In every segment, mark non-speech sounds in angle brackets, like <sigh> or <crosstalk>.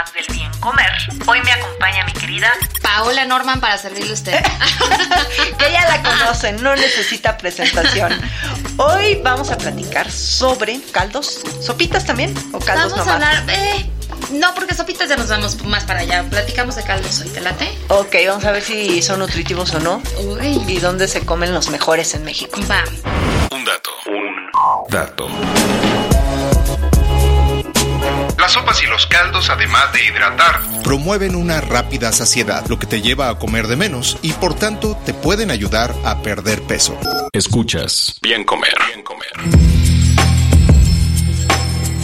Más del bien comer. Hoy me acompaña mi querida Paola Norman para servirle a usted. <laughs> Ella la conocen, no necesita presentación. Hoy vamos a platicar sobre caldos, sopitas también o caldos Vamos a hablar, eh, no, porque sopitas ya nos vamos más para allá. Platicamos de caldos hoy, ¿te late? Ok, vamos a ver si son nutritivos o no Uy, y dónde se comen los mejores en México. va. Un dato, un dato. Las sopas y los caldos, además de hidratar, promueven una rápida saciedad, lo que te lleva a comer de menos y por tanto te pueden ayudar a perder peso. escuchas Bien Comer, Bien Comer.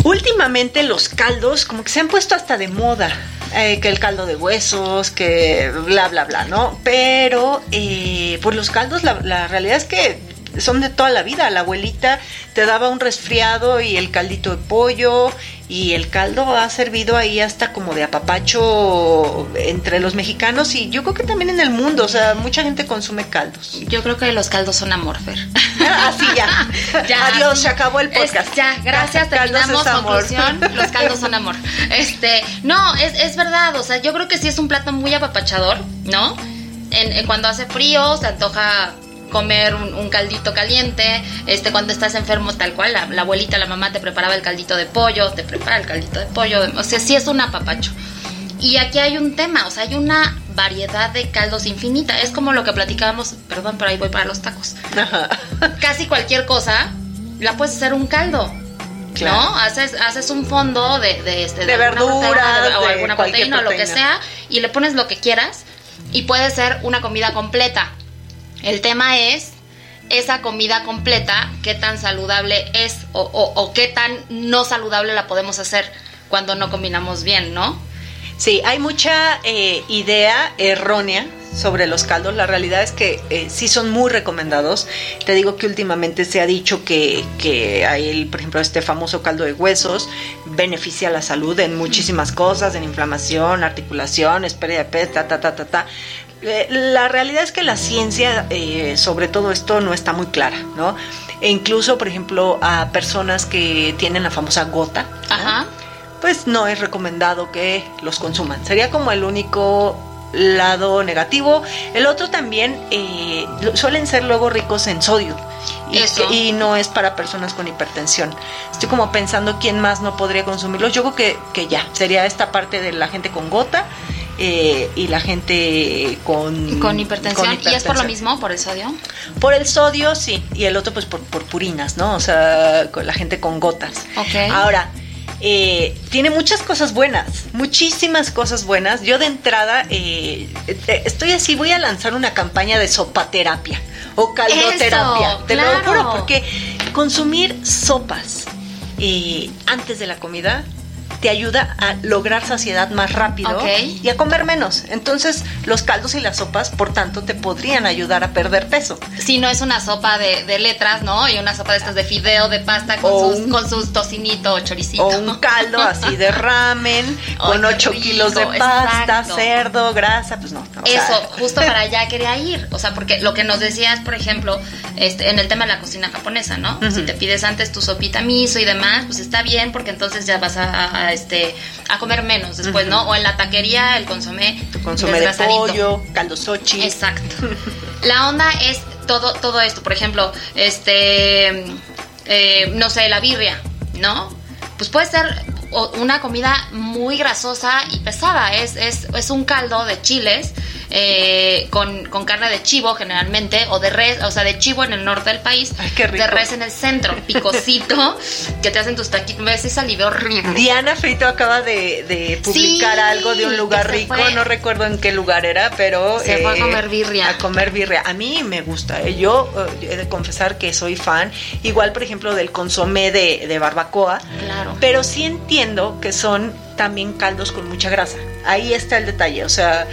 Últimamente los caldos como que se han puesto hasta de moda. eh, que el caldo de huesos, que bla, bla, bla, ¿no? Pero, eh, pues los caldos, la, la realidad es que son de toda la vida. La abuelita te daba un resfriado y el caldito de pollo y el caldo ha servido ahí hasta como de apapacho entre los mexicanos y yo creo que también en el mundo. O sea, mucha gente consume caldos. Yo creo que los caldos son amor, Fer. Así ya. <laughs> Ya, Adiós, se acabó el Es- podcast. ya, gracias, Caldos terminamos. Conclusión, <laughs> los caldos son amor. Este, no, es, es verdad, o sea, yo creo que sí es un plato muy apapachador, ¿no? En, en cuando hace frío, se antoja comer un, un caldito caliente, este, cuando estás enfermo tal cual, la, la abuelita, la mamá te preparaba el caldito de pollo, te prepara el caldito de pollo, o sea, sí es un apapacho. Y aquí hay un tema, o sea, hay una variedad de caldos infinita. Es como lo que platicábamos, perdón, pero ahí voy para los tacos Ajá. <laughs> casi cualquier cosa la puedes hacer un caldo. Claro. ¿No? Haces, haces un fondo de, de, este, De verduras, proteína, o alguna cualquier proteína o lo que proteína. sea y le pones lo que quieras y puede ser una comida completa. El tema es esa comida completa, qué tan saludable es o, qué tan no saludable la podemos hacer cuando no combinamos bien, ¿no? Sí, hay mucha eh, idea errónea sobre los caldos. La realidad es que eh, sí son muy recomendados. Te digo que últimamente se ha dicho que, que hay, por ejemplo, este famoso caldo de huesos beneficia la salud en muchísimas cosas, en inflamación, articulaciones, pérdida de ta, ta, ta, ta, ta. Eh, La realidad es que la ciencia eh, sobre todo esto no está muy clara, ¿no? E incluso, por ejemplo, a personas que tienen la famosa gota, ¿no? Ajá. pues no es recomendado que los consuman. Sería como el único lado negativo. El otro también eh, suelen ser luego ricos en sodio. Y, Eso. que- y no es para personas con hipertensión. Estoy como pensando quién más no podría consumirlos. Yo creo que, que ya, sería esta parte de la gente con gota eh, y la gente con, Con hipertensión. con ¿Y es por lo mismo, por el sodio? Por el sodio, sí. Y el otro, pues por, por purinas, ¿no? O sea, con la gente con gotas. Ok. Ahora, eh, tiene muchas cosas buenas, muchísimas cosas buenas. Yo de entrada eh, estoy así, voy a lanzar una campaña de sopaterapia o caldoterapia. Eso, te lo juro, porque consumir sopas eh, antes de la comida te ayuda a lograr saciedad más rápido Ok. y a comer menos. Entonces, los caldos y las sopas, por tanto, te podrían ayudar a perder peso. Si no es una sopa de, de letras, ¿no? Y una sopa de estas de fideo, de pasta con, O sus, un- con sus tocinito o choricito. O un caldo así de <laughs> ramen, con Ay, qué 8 rico, kilos de pasta, exacto. cerdo, grasa, pues no. sea, Eso, justo para <laughs> allá quería ir. O sea, porque lo que nos decías, por ejemplo, este, en el tema de la cocina japonesa, ¿no? Si te pides antes tu sopita miso y demás, pues está bien, porque entonces ya vas a, a, este, a comer menos después, ¿no? O en la taquería, el consomé. Tu consomé de pollo, caldo sochi. Exacto. <laughs> La onda es todo, todo esto, por ejemplo, este, eh, no sé, la birria, ¿no? Pues puede ser una comida muy grasosa y pesada. Es, es, es un caldo de chiles eh, con, con, carne de chivo generalmente, o de res, o sea, de chivo en el norte del país, de res en el centro, picosito, <laughs> que te hacen tus taquitos. Me ese salive horrible. Diana Frito acaba de, publicar algo de un lugar rico, no recuerdo en qué lugar era, pero... Se fue a eh, comer birria. A comer birria. A mí me gusta, eh, yo he de confesar que soy fan, igual por ejemplo del consomé de, de barbacoa, claro. pero sí entiendo que son también caldos con mucha grasa. Ahí está el detalle, o sea,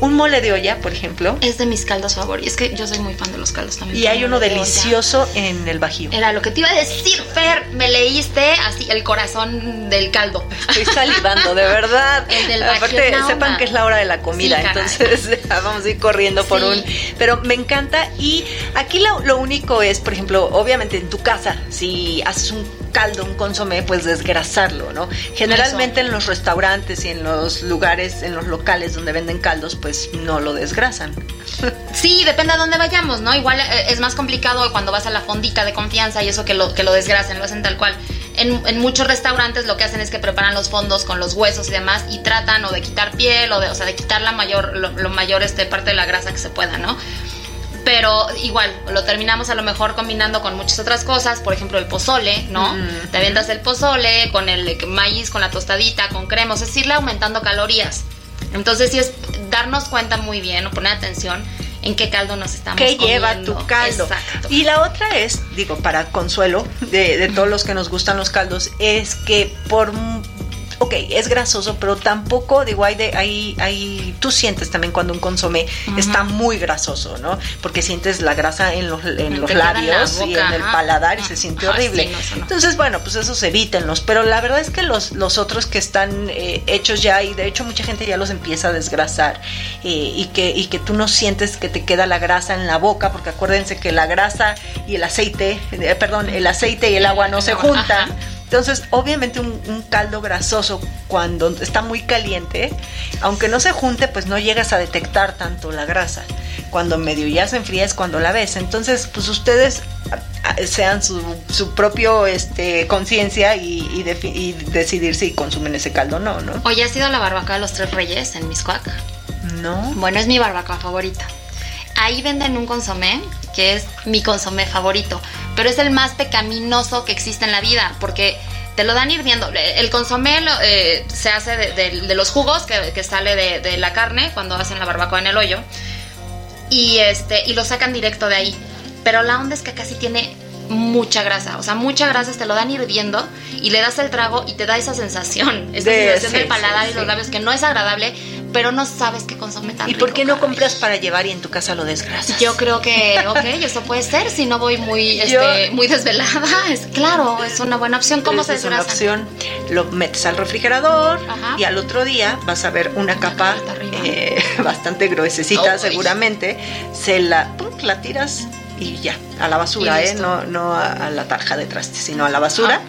un mole de olla, por ejemplo. Es de mis caldos favoritos. Es que yo soy muy fan de los caldos también. Y hay uno delicioso en el Bajío. Era lo que te iba a decir, Fer. Me leíste así el corazón del caldo. Estoy salivando, de verdad. <laughs> El del Bajío. Aparte, sepan que es la hora de la comida, entonces <laughs> vamos a ir corriendo por un. Pero me encanta. Y aquí lo, lo único es, por ejemplo, obviamente en tu casa, si haces un caldo, un consomé, pues desgrasarlo, ¿no? Generalmente en los restaurantes y en los lugares, en los locales donde venden caldos, pues no lo desgrasan. <laughs> Sí, depende a dónde vayamos, ¿no? Igual eh, es más complicado cuando vas a la fondita de confianza y eso que lo, que lo desgrasen, lo hacen tal cual. En, muchos restaurantes lo que hacen es que preparan los fondos con los huesos y demás y tratan o de quitar piel o de, o sea, de quitar la mayor, lo, mayor este, parte de la grasa que se pueda, ¿no? Pero igual lo terminamos a lo mejor combinando con muchas otras cosas, por ejemplo el pozole, ¿no? Te avientas el pozole con el maíz, con la tostadita, con crema, es decir, aumentando calorías. Entonces sí es darnos cuenta muy bien o poner atención en qué caldo nos estamos ¿Qué lleva tu caldo? Exacto. Y la otra es, digo, para consuelo de, de todos los que nos gustan los caldos, es que por ok, es grasoso, pero tampoco, digo, hay, de, hay, hay tú sientes también cuando un consomé está muy grasoso, ¿no? Porque sientes la grasa en los, en los labios y en el paladar y se siente horrible. Entonces, bueno, pues esos evítenlos, pero la verdad es que los, los otros que están eh, hechos ya, y de hecho mucha gente ya los empieza a desgrasar, eh, y, que, y que tú no sientes que te queda la grasa en la boca, porque acuérdense que la grasa y el aceite, eh, perdón, el aceite y el agua no se juntan. Entonces, obviamente un, caldo grasoso cuando está muy caliente, aunque no se junte, pues no llegas a detectar tanto la grasa. Cuando medio ya se enfría es cuando la ves. Entonces, pues ustedes sean su, su propio este, conciencia y, y, decidir si consumen ese caldo o no, ¿no? Oye, ¿has ido a la barbacoa de los Tres Reyes en Miscuac? No. Bueno, es mi barbacoa favorita. Ahí venden un consomé que es mi consomé favorito, pero es el más pecaminoso que existe en la vida, porque te lo dan hirviendo. El consomé eh, se hace de, los jugos que, sale de, la carne cuando hacen la barbacoa en el hoyo y, este, y lo sacan directo de ahí. Pero la onda es que casi tiene mucha grasa, o sea, mucha grasa, te lo dan hirviendo y le das el trago y te da esa sensación, esa sensación del paladar y los labios que no es agradable, pero no sabes qué consume tan ¿Y por qué no compras para llevar y en tu casa lo desgrasas? Yo creo que, ok, eso puede ser si no voy muy, este, muy desvelada. <laughs> Es claro, es una buena opción. ¿Cómo se desgrasa? Es una opción. Lo metes al refrigerador y al otro día vas a ver una capa eh, <laughs> bastante gruesecita, seguramente. Se la, la tiras y ya, a la basura, ¿eh? No, no a, la tarja de traste, sino a la basura.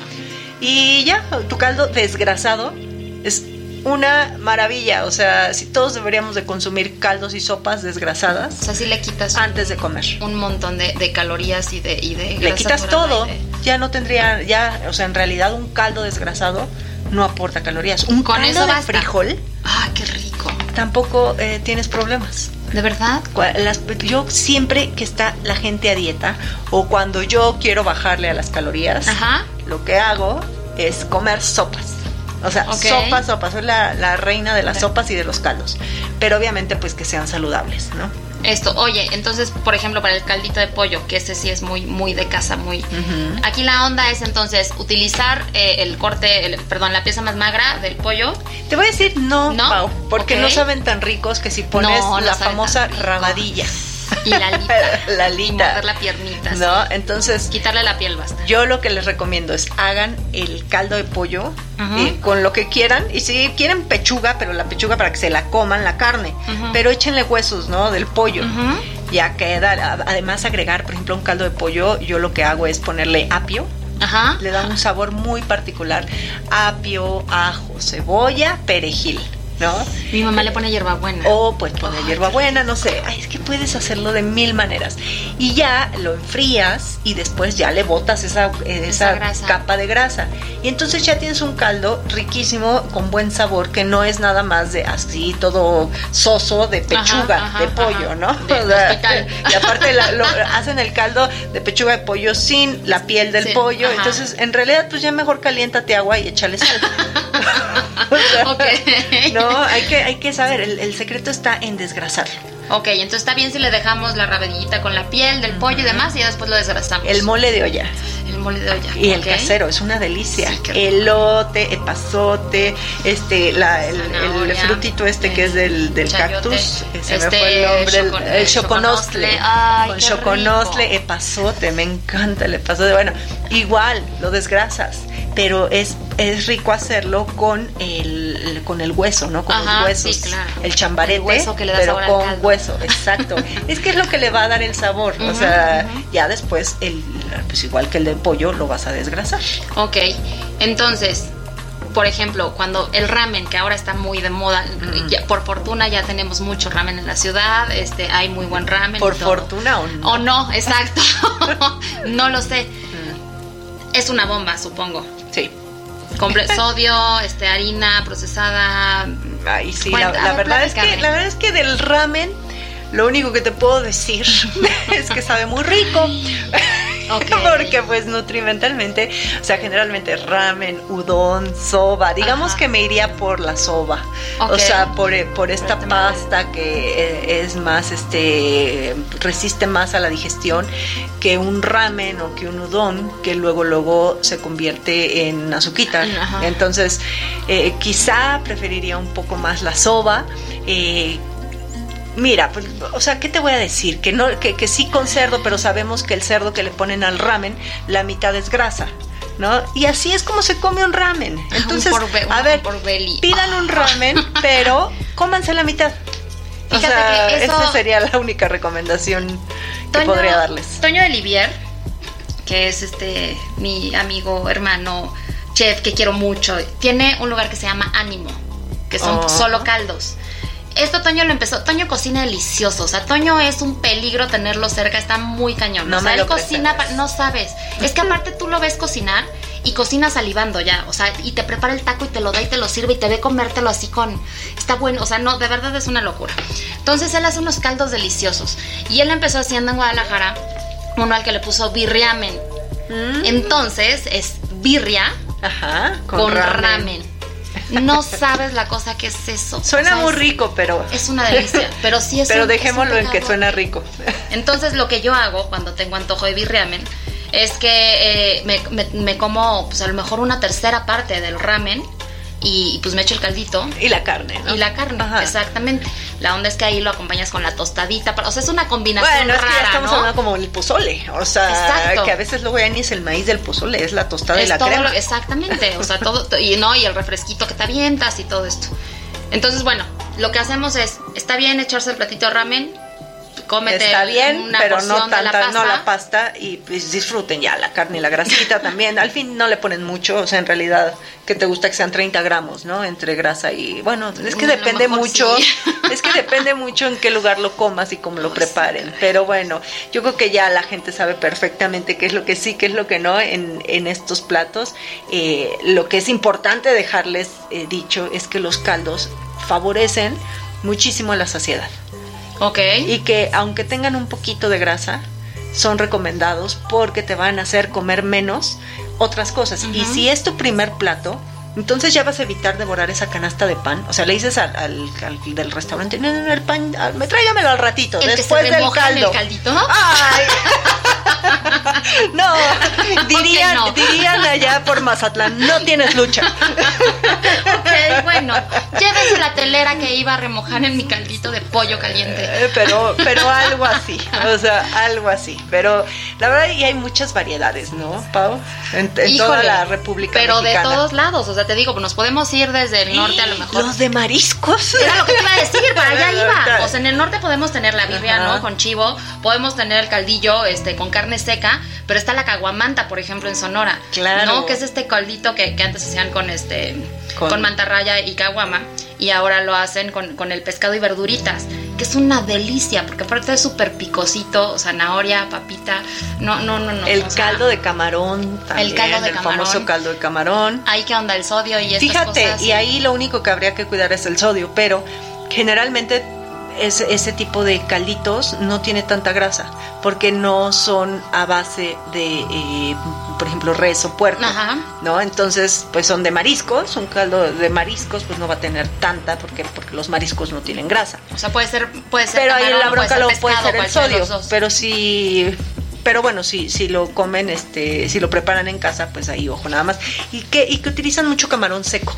Y ya, tu caldo desgrasado es una maravilla. O sea, si todos deberíamos de consumir caldos y sopas desgrasadas. O sea, si le quitas antes de comer. Un montón de, calorías y de, y de Le quitas todo, ya no tendría, ya, o sea, en realidad un caldo desgrasado no aporta calorías. Un Con caldo de frijol. Ah, qué rico. Tampoco eh, tienes problemas. ¿De verdad? yo siempre que está la gente a dieta o cuando yo quiero bajarle a las calorías, lo que hago es comer sopas. O sea, sopas, sopas. Soy la, la reina de las sopas y de los caldos. Pero obviamente pues que sean saludables, ¿no? Esto, oye, entonces, por ejemplo, para el caldito de pollo, que ese sí es muy, muy de casa, muy. Aquí la onda es entonces utilizar eh, el corte, perdón, la pieza más magra del pollo. Te voy a decir no, ¿No? porque no saben tan ricos que si pones la famosa rabadilla. Y la alita. <laughs> la alita. Y la piernita. No, entonces. Quitarle la piel basta. Yo lo que les recomiendo es hagan el caldo de pollo eh, con lo que quieran. Y si quieren pechuga, pero la pechuga para que se la coman la carne. Pero échenle huesos, ¿no? Del pollo. Ya queda. Además, agregar, por ejemplo, un caldo de pollo, yo lo que hago es ponerle apio. Ajá. Le da un sabor muy particular. Apio, ajo, cebolla, perejil ¿no? Mi mamá le pone hierbabuena. O pues pone hierbabuena, no sé. Ay, es que puedes hacerlo de mil maneras. Y ya lo enfrías y después ya le botas esa, eh, esa, capa de grasa. Y entonces ya tienes un caldo riquísimo, con buen sabor, que no es nada más de así, todo soso de pechuga, de pollo, ¿no? <laughs> y aparte lo, hacen el caldo de pechuga de pollo sin la piel del pollo. Entonces, en realidad, pues ya mejor caliéntate agua y échale sal. <laughs> <laughs> No, hay que, hay que saber, el, secreto está en desgrasarlo. Ok, entonces está bien si le dejamos la rabadillita con la piel del pollo y demás y después lo desgrasamos. El mole de olla. El mole de olla. Y el casero, es una delicia. Elote, epazote, este, la, el, frutito este que es del, del cactus, se me fue el este, nombre, el, choconostle. con choconostle, epazote, me encanta el epazote. Bueno, igual, lo desgrasas pero es, es rico hacerlo con el, con el hueso, ¿no? Con los huesos. El chambarete, pero con hueso, exacto. <laughs> es que es lo que le va a dar el sabor. o sea, ya después, el, pues igual que el de pollo, lo vas a desgrasar. Ok, entonces, por ejemplo, cuando el ramen, que ahora está muy de moda, por fortuna ya tenemos mucho ramen en la ciudad, este, hay muy buen ramen. ¿Por fortuna o no? O no, exacto. <laughs> <laughs> no lo sé. Es una bomba, supongo. Sí. Comple <laughs> sodio, este, harina procesada. Ay, sí, la, verdad es que, la verdad es que del ramen, lo único que te puedo decir <laughs> es que sabe muy rico. <laughs> Porque pues nutrimentalmente, o sea, generalmente ramen, udon, soba, digamos que me iría por la soba. O sea, por, eh, por esta pasta que eh, es más, este, resiste más a la digestión que un ramen o que un udon que luego luego se convierte en azuquita. Entonces, eh, quizá preferiría un poco más la soba. Mira, pues, o sea, ¿qué te voy a decir? Que, no, que, que sí con cerdo, pero sabemos que el cerdo que le ponen al ramen, la mitad es grasa. ¿no? Y así es como se come un ramen. <laughs> Entonces, a ver, pidan un ramen, <laughs> pero cómanse la mitad. o sea, esa sería la única recomendación que podría darles. Toño de Livier, que es este mi amigo, hermano, chef que quiero mucho, tiene un lugar que se llama Ánimo, que son oh. solo caldos esto Toño lo empezó. Toño cocina delicioso. O sea, Toño es un peligro tenerlo cerca. Está muy cañón. No o sea, él cocina, no sabes. Es que aparte tú lo ves cocinar y cocina salivando ya. O sea, y te prepara el taco y te lo da y te lo sirve y te ve comértelo así con. Está bueno. O sea, no, de verdad es una locura. Entonces él hace unos caldos deliciosos. Y él empezó haciendo en Guadalajara uno al que le puso birriamen. Mm. Entonces es birria con, ramen no sabes la cosa que es eso. Suena muy rico, pero. Es una delicia. Pero sí es <laughs> Pero dejémoslo en que suena rico. Entonces, lo que yo hago cuando tengo antojo de birriamen es que eh, me, como, pues a lo mejor una tercera parte del ramen y pues me echo el caldito. Y la carne, Y la carne, exactamente. La onda es que ahí lo acompañas con la tostadita. o sea, es una combinación bueno, es que ya estamos hablando como el pozole. O sea, que a veces luego ya ni es el maíz del pozole, es la tostada y la crema. exactamente. O sea, todo, y no, y el refresquito que te avientas y todo esto. Entonces, bueno, lo que hacemos es, está bien echarse el platito de ramen, cómete Está bien, pero no tanta, no la pasta y pues disfruten ya la carne y la grasita <laughs> también. Al fin no le ponen mucho, o sea, en realidad que te gusta que sean 30 gramos, ¿no? Entre grasa y bueno, es que depende mucho, <laughs> es que depende mucho en qué lugar lo comas y cómo lo <laughs> preparen. Pero bueno, yo creo que ya la gente sabe perfectamente qué es lo que sí, qué es lo que no en, en estos platos. Eh, lo que es importante dejarles eh, dicho es que los caldos favorecen muchísimo la saciedad. Ok. Y que aunque tengan un poquito de grasa, son recomendados porque te van a hacer comer menos otras cosas. Y si es tu primer plato, entonces ya vas a evitar devorar esa canasta de pan. O sea, le dices al, al, del restaurante, no, no, el pan, ah, me tráigamelo al ratito, después del caldo. el caldito? Ay. <laughs> no, dirían, dirían allá por Mazatlán, no tienes lucha. <laughs> ok, bueno, llévese la telera que iba a remojar en mi caldito de pollo caliente. Eh, pero, pero algo así, o sea, algo así. Pero la verdad, y hay muchas variedades, ¿no, Pau? En, toda la República Pero de todos lados, o sea, te digo, nos podemos ir desde el norte a lo <gasps> mejor. Los de mariscos. Era lo que te iba a decir, para allá <laughs> iba. O sea, en el norte podemos tener la birria, ¿no? Con chivo, podemos tener el caldillo este, con carne seca, pero está la caguamanta, por ejemplo, en Sonora. Claro. ¿No? Que es este caldito que, que antes hacían con este con, mantarraya y caguama. y ahora lo hacen con, con el pescado y verduritas, que es una delicia, porque aparte es súper picosito, zanahoria, papita, no, no, no, no. El o sea, caldo de camarón también, El caldo de el camarón. famoso caldo de camarón. Ahí que onda el sodio y estas Fíjate, cosas. y ahí lo único que habría que cuidar es el sodio, pero generalmente es- ese tipo de calditos no tiene tanta grasa, porque no son a base de, eh, por ejemplo, res o puerco, Ajá. ¿no? Entonces, pues son de mariscos, un caldo de mariscos pues no va a tener tanta, porque, porque los mariscos no tienen grasa. O sea, puede ser, puede ser Pero ahí camarón la o puede bronca lo puede ser el sodio, pero si pero bueno, si, si lo comen, este, si lo preparan en casa, pues ahí ojo nada más. Y que, y que utilizan mucho camarón seco.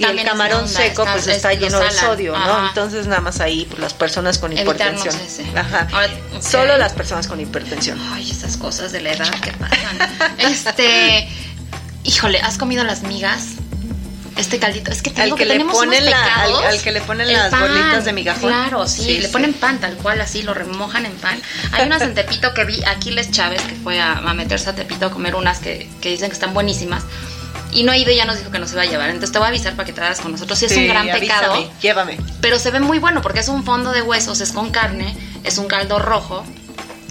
Y el camarón onda, seco está- pues es- está lleno de sodio, ¿no? Entonces nada más ahí pues, las personas con hipertensión. Ajá. Ahora. Solo las personas con hipertensión. Ay, esas cosas de la edad que pasan. <laughs> este, híjole, ¿has comido las migas? Este caldito, es que te Al digo que que, tenemos ponen unos la- al- que le ponen las pan, bolitas de migajón. Claro, sí, Sí, le sí. ponen pan tal cual así, lo remojan en pan. Hay unas en Tepito que vi, Aquiles Chávez, que fue a, a meterse a Tepito a comer unas que, que dicen que están buenísimas. Y no ha ido y ya nos dijo que nos iba a llevar. Entonces te voy a avisar para que te hagas con nosotros. Sí, es un gran pecado. llévame. Pero se ve muy bueno porque es un fondo de huesos, es con carne, es un caldo rojo.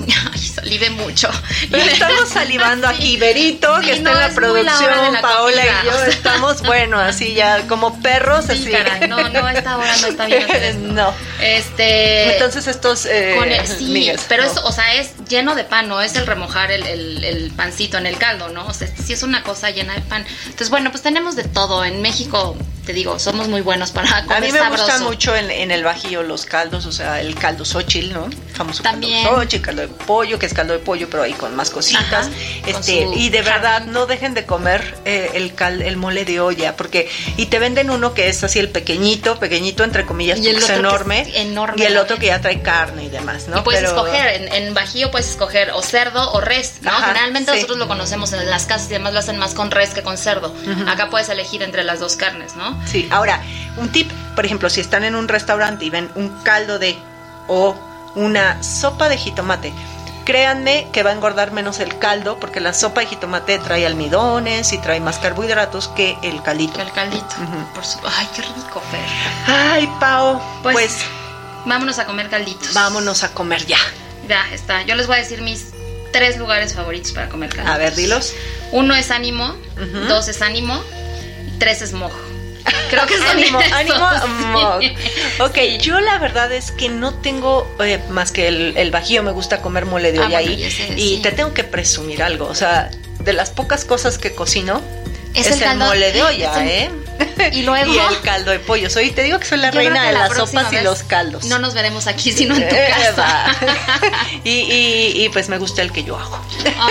<laughs> Ay, salivé mucho. Pero estamos <laughs> salivando Sí. aquí, Berito, Sí, que está no, en la producción, la Paola comida, y yo estamos, <laughs> bueno, así ya como perros, Sí, así. caray, no, no, esta hora no está bien hacer esto. no. Este. Entonces estos eh, con el- sí, migas, pero ¿no? es, o sea, es lleno de pan, no es el remojar el, el- el pancito en el caldo, ¿no? O sea, sí es una cosa llena de pan. Entonces, bueno, pues tenemos de todo. En México, te digo, somos muy buenos para comer A mí me sabroso. gustan mucho en, en el bajío los caldos, o sea, el caldo xochil, ¿no? famoso También. caldo xochil, caldo de pollo, que es caldo de pollo, pero ahí con más cositas. Ajá, este Y de verdad, no dejen de comer eh, el, cal, el mole de olla, porque y te venden uno que es así el pequeñito, pequeñito entre comillas, Y el que enorme, es enorme, y el otro que ya trae carne y demás, ¿no? y puedes Pero- escoger, en, en Bajío puedes escoger o cerdo o res, ¿no? Ajá, Generalmente sí. nosotros lo conocemos en las casas y además lo hacen más con res que con cerdo. Acá puedes elegir entre las dos carnes, ¿no? Sí, ahora, un tip, por ejemplo, si están en un restaurante y ven un caldo de o una sopa de jitomate, créanme que va a engordar menos el caldo porque la sopa de jitomate trae almidones y trae más carbohidratos que el caldito. El caldito. Por su- Ay, qué rico, Fer. Ay, Pao, Pues, pues, vámonos a comer calditos. vámonos a comer ya. Ya está. Yo les voy a decir mis tres lugares favoritos para comer calditos. A ver, dilos. Uno es ánimo, dos es ánimo, y tres es mojo. Creo que <laughs> son ánimo, esos, ánimo, sí. Ok, yo la verdad es que no tengo eh, más que el, el bajío, me gusta comer mole de Ah, olla bueno, ahí. y sí. te tengo que presumir algo, o sea, de las pocas cosas que cocino, Es es, el el, mole de <laughs> olla, es ¿eh? <laughs> Y luego. y el caldo de pollo. Soy, te digo que soy la Yo reina de la las sopas y los caldos. No nos veremos aquí, sino en tu Eh, casa. <laughs> y, y, y, pues me gusta el que yo hago.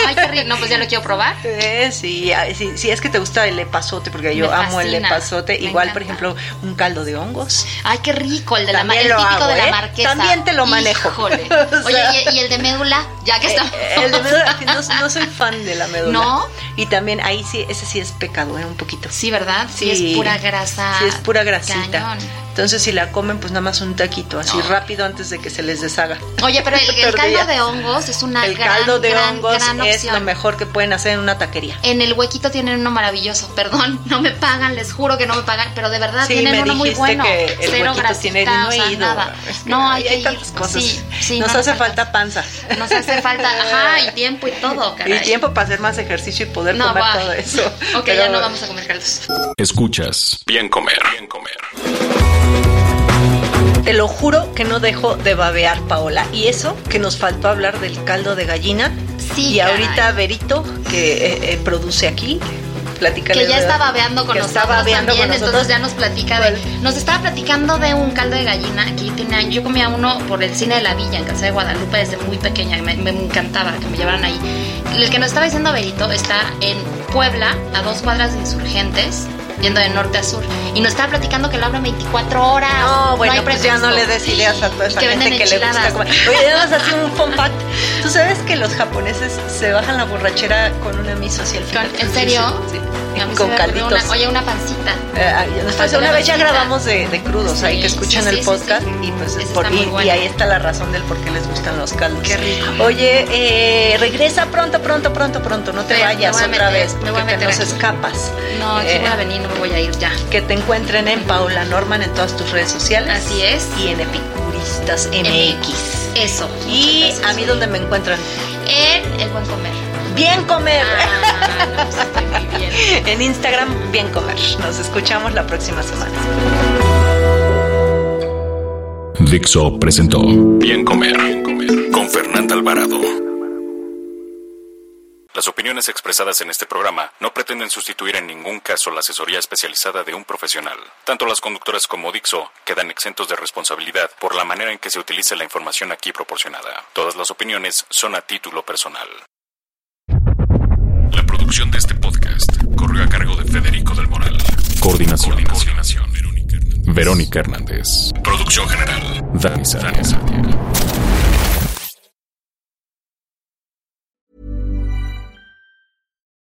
Ay, qué rico. No, pues ya lo quiero probar. Eh, sí, ah, sí, sí, es que te gusta el epazote, porque yo amo el epazote. me Igual, por ejemplo, un caldo de hongos. Ay, qué rico. El de la También el lo típico hago, de la ¿eh? marquesa. También te lo manejo. Híjole. <laughs> Oye, ¿y, y el de médula? Ya que estamos. El de médula, no, no soy fan de la médula. ¿No? Y también ahí sí, ese sí es pecado, ¿eh? Un poquito. Sí, ¿verdad? Sí, es pura grasa. Sí, es pura grasita. Cañón. Entonces, si la comen, pues nada más un taquito, así No. rápido antes de que se les deshaga. Oye, pero <laughs> el, el caldo de hongos es una El gran, caldo de gran, hongos gran es opción. lo mejor que pueden hacer en una taquería. En el huequito tienen uno maravilloso. <laughs> Perdón, no me pagan, les juro que no me pagan, pero de verdad Sí, tienen me uno muy dijiste bueno. que el Cero grasita, tiene no o he sea, ido. nada. Es que no, hay, hay, tantas cosas. Sí, sí, Nos no hace falta panza. Nos hace falta, <laughs> ajá, y tiempo y todo, caray. Y tiempo para hacer más ejercicio y poder No, comer va. todo eso. Ok, Pero- ya no vamos a comer caldos. Bien Comer. Bien Comer. Te lo juro que no dejo de babear, Paola. Y eso que nos faltó hablar del caldo de gallina. Sí, y caray. ahorita Berito, que eh, eh, produce aquí, platícale. Que ya está babeando con que nosotros babeando también, con nosotros. entonces ya nos platica de... Nos estaba platicando de un caldo de gallina, aquí tenía, yo comía uno por el cine de la villa en Casa de Guadalupe desde muy pequeña, me, me encantaba que me llevaran ahí. El que nos estaba diciendo Berito está en Puebla, a dos cuadras de Insurgentes, yendo de norte a sur, y nos estaba platicando que lo abren 24 horas. No, bueno, hay pues ya no le des ideas a toda esa que gente que le gusta comer. Oye, vamos a hacer un fun fact. Tú sabes que los japoneses se bajan la borrachera con una miso hacia el final. Con- ¿En serio? Sí. A mí se Con una- oye, una pancita. Eh, una vez ya grabamos de, de crudos, ahí que escuchan sí, el sí, podcast y pues Ese por- y, y ahí está la razón del por qué les gustan los caldos. Qué rico. Oye, eh, regresa pronto, pronto, pronto, pronto, no te vayas otra meter, vez porque te nos aquí. escapas. No, aquí Eh, voy a venir, no me voy a ir ya. Que te encuentren en Paula Norman en todas tus redes sociales. Así es. Y en Epicuristas MX. Eso. Y a mí donde me encuentran. En El Buen Comer. Bien comer. Ah, no, pues estoy muy bien. en Instagram, bien comer. Nos escuchamos la próxima semana. Dixo presentó Bien Comer con Fernanda Alvarado. Las opiniones expresadas en este programa no pretenden sustituir en ningún caso la asesoría especializada de un profesional. Tanto las conductoras como Dixo quedan exentos de responsabilidad por la manera en que se utiliza la información aquí proporcionada. Todas las opiniones son a título personal. La producción de este podcast corrió a cargo de Federico del Moral. Coordinación. Coordinación. Verónica Hernández. Producción general. Dani Sadia.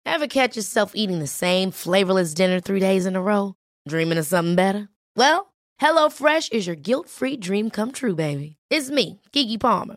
Ever catch yourself eating the same flavorless dinner three days in a row? Dreaming of something better? Well, HelloFresh is your guilt-free dream come true, baby. It's me, Kiki Palmer.